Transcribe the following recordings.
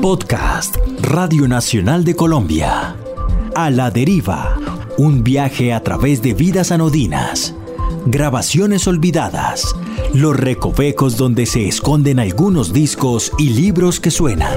Podcast Radio Nacional de Colombia. A la deriva. Un viaje a través de vidas anodinas. Grabaciones olvidadas. Los recovecos donde se esconden algunos discos y libros que suenan.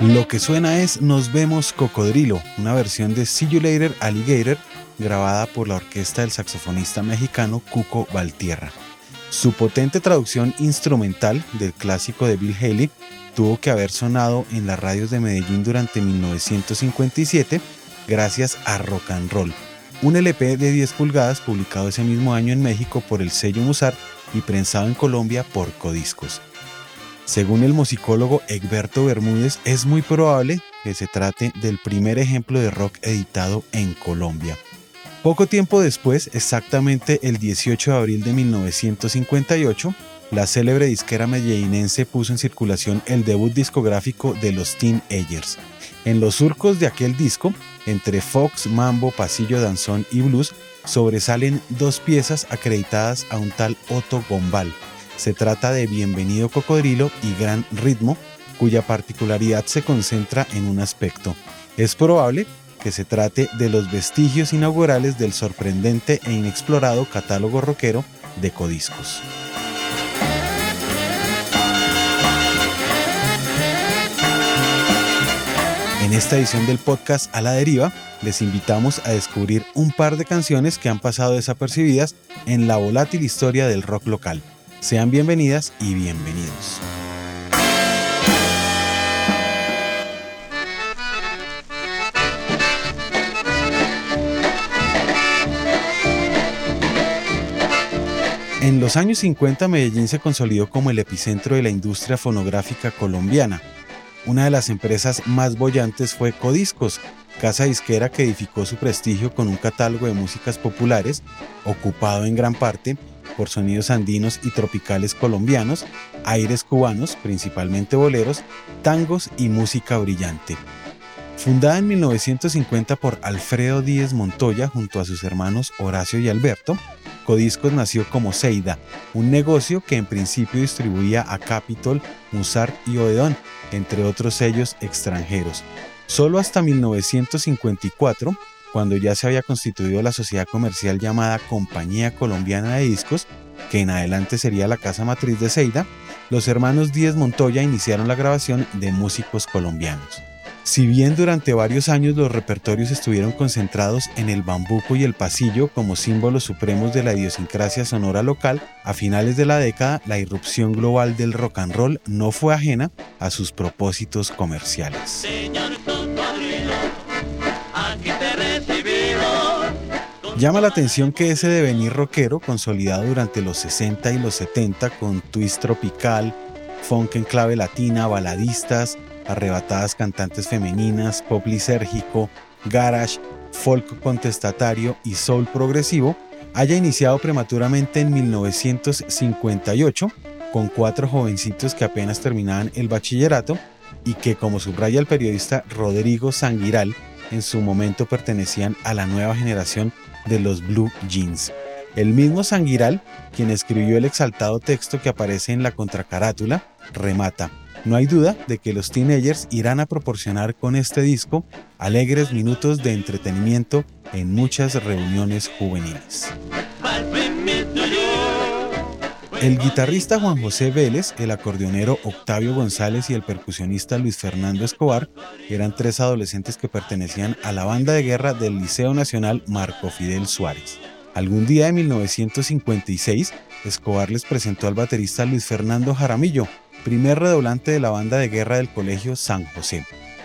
Lo que suena es Nos vemos Cocodrilo, una versión de See You Later Alligator grabada por la orquesta del saxofonista mexicano Cuco Valtierra. Su potente traducción instrumental del clásico de Bill Haley tuvo que haber sonado en las radios de Medellín durante 1957 gracias a Rock and Roll, un LP de 10 pulgadas publicado ese mismo año en México por el sello Musar y prensado en Colombia por Codiscos. Según el musicólogo Egberto Bermúdez, es muy probable que se trate del primer ejemplo de rock editado en Colombia. Poco tiempo después, exactamente el 18 de abril de 1958, la célebre disquera medellinense puso en circulación el debut discográfico de los Teen Agers. En los surcos de aquel disco, entre Fox, Mambo, Pasillo, Danzón y Blues, sobresalen dos piezas acreditadas a un tal Otto Gombal, se trata de Bienvenido Cocodrilo y Gran Ritmo, cuya particularidad se concentra en un aspecto. Es probable que se trate de los vestigios inaugurales del sorprendente e inexplorado catálogo rockero de Codiscos. En esta edición del podcast A la Deriva, les invitamos a descubrir un par de canciones que han pasado desapercibidas en la volátil historia del rock local. Sean bienvenidas y bienvenidos. En los años 50 Medellín se consolidó como el epicentro de la industria fonográfica colombiana. Una de las empresas más bollantes fue Codiscos, casa disquera que edificó su prestigio con un catálogo de músicas populares, ocupado en gran parte por sonidos andinos y tropicales colombianos, aires cubanos, principalmente boleros, tangos y música brillante. Fundada en 1950 por Alfredo Díez Montoya junto a sus hermanos Horacio y Alberto, Codiscos nació como Seida, un negocio que en principio distribuía a Capitol, Musart y Oedón, entre otros sellos extranjeros. Solo hasta 1954 cuando ya se había constituido la sociedad comercial llamada Compañía Colombiana de Discos, que en adelante sería la casa matriz de Seida, los hermanos Díez Montoya iniciaron la grabación de músicos colombianos. Si bien durante varios años los repertorios estuvieron concentrados en el bambuco y el pasillo como símbolos supremos de la idiosincrasia sonora local, a finales de la década la irrupción global del rock and roll no fue ajena a sus propósitos comerciales. Llama la atención que ese devenir rockero, consolidado durante los 60 y los 70 con twist tropical, funk en clave latina, baladistas, arrebatadas cantantes femeninas, pop lisérgico, garage, folk contestatario y soul progresivo, haya iniciado prematuramente en 1958 con cuatro jovencitos que apenas terminaban el bachillerato y que, como subraya el periodista Rodrigo Sanguiral, en su momento pertenecían a la nueva generación de los Blue Jeans. El mismo Sanguiral, quien escribió el exaltado texto que aparece en la contracarátula, remata. No hay duda de que los teenagers irán a proporcionar con este disco alegres minutos de entretenimiento en muchas reuniones juveniles. El guitarrista Juan José Vélez, el acordeonero Octavio González y el percusionista Luis Fernando Escobar eran tres adolescentes que pertenecían a la banda de guerra del Liceo Nacional Marco Fidel Suárez. Algún día de 1956, Escobar les presentó al baterista Luis Fernando Jaramillo, primer redoblante de la banda de guerra del Colegio San José.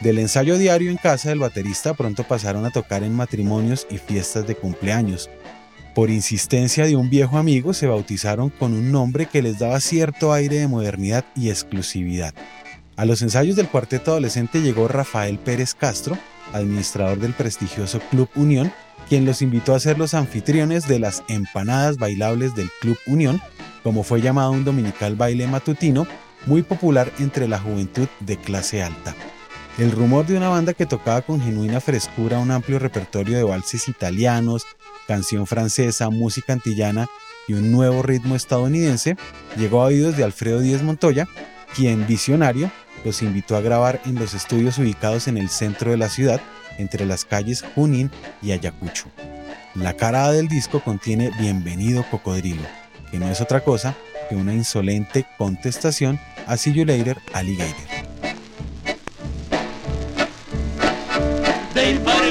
Del ensayo diario en casa del baterista pronto pasaron a tocar en matrimonios y fiestas de cumpleaños. Por insistencia de un viejo amigo, se bautizaron con un nombre que les daba cierto aire de modernidad y exclusividad. A los ensayos del cuarteto adolescente llegó Rafael Pérez Castro, administrador del prestigioso Club Unión, quien los invitó a ser los anfitriones de las empanadas bailables del Club Unión, como fue llamado un dominical baile matutino muy popular entre la juventud de clase alta. El rumor de una banda que tocaba con genuina frescura un amplio repertorio de valses italianos, canción francesa, música antillana y un nuevo ritmo estadounidense llegó a oídos de Alfredo Díez Montoya, quien, visionario, los invitó a grabar en los estudios ubicados en el centro de la ciudad, entre las calles Junín y Ayacucho. La cara del disco contiene Bienvenido Cocodrilo, que no es otra cosa que una insolente contestación a See You Later Alligator.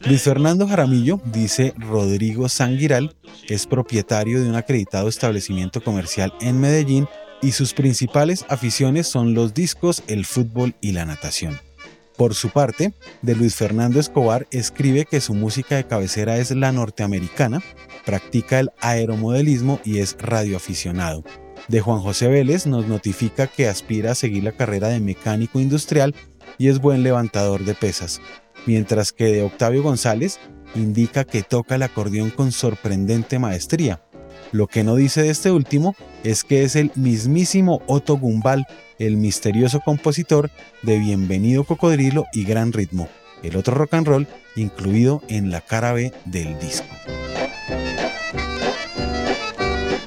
Luis Fernando Jaramillo, dice Rodrigo Sanguiral, es propietario de un acreditado establecimiento comercial en Medellín y sus principales aficiones son los discos, el fútbol y la natación. Por su parte, de Luis Fernando Escobar escribe que su música de cabecera es la norteamericana, practica el aeromodelismo y es radioaficionado. De Juan José Vélez nos notifica que aspira a seguir la carrera de mecánico industrial y es buen levantador de pesas mientras que de Octavio González indica que toca el acordeón con sorprendente maestría. Lo que no dice de este último es que es el mismísimo Otto Gumbal, el misterioso compositor de Bienvenido Cocodrilo y Gran Ritmo, el otro rock and roll incluido en la cara B del disco.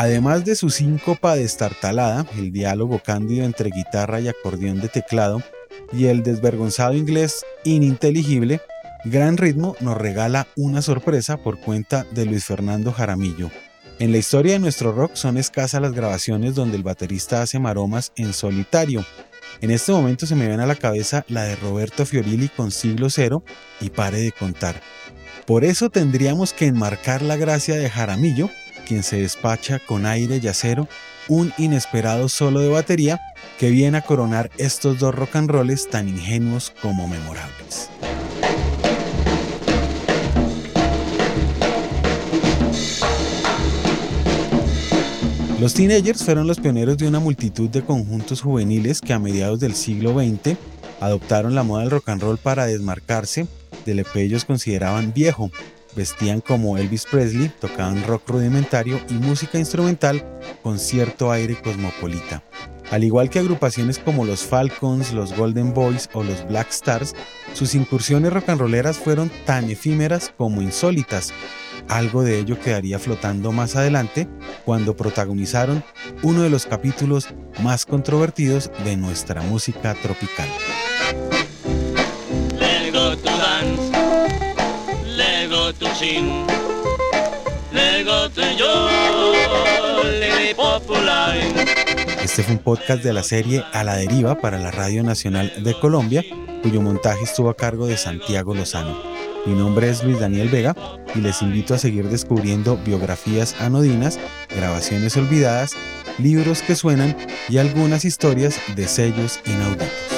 Además de su síncopa destartalada, el diálogo cándido entre guitarra y acordeón de teclado, y el desvergonzado inglés ininteligible, Gran Ritmo nos regala una sorpresa por cuenta de Luis Fernando Jaramillo. En la historia de nuestro rock son escasas las grabaciones donde el baterista hace maromas en solitario. En este momento se me ven a la cabeza la de Roberto Fiorilli con Siglo Cero y Pare de Contar. Por eso tendríamos que enmarcar la gracia de Jaramillo, quien se despacha con aire y acero un inesperado solo de batería que viene a coronar estos dos rock and rolls tan ingenuos como memorables. Los teenagers fueron los pioneros de una multitud de conjuntos juveniles que a mediados del siglo XX adoptaron la moda del rock and roll para desmarcarse de lo que ellos consideraban viejo, Vestían como Elvis Presley, tocaban rock rudimentario y música instrumental con cierto aire cosmopolita. Al igual que agrupaciones como los Falcons, los Golden Boys o los Black Stars, sus incursiones rock and rolleras fueron tan efímeras como insólitas. Algo de ello quedaría flotando más adelante cuando protagonizaron uno de los capítulos más controvertidos de nuestra música tropical. Este fue un podcast de la serie A la Deriva para la Radio Nacional de Colombia, cuyo montaje estuvo a cargo de Santiago Lozano. Mi nombre es Luis Daniel Vega y les invito a seguir descubriendo biografías anodinas, grabaciones olvidadas, libros que suenan y algunas historias de sellos inauditos.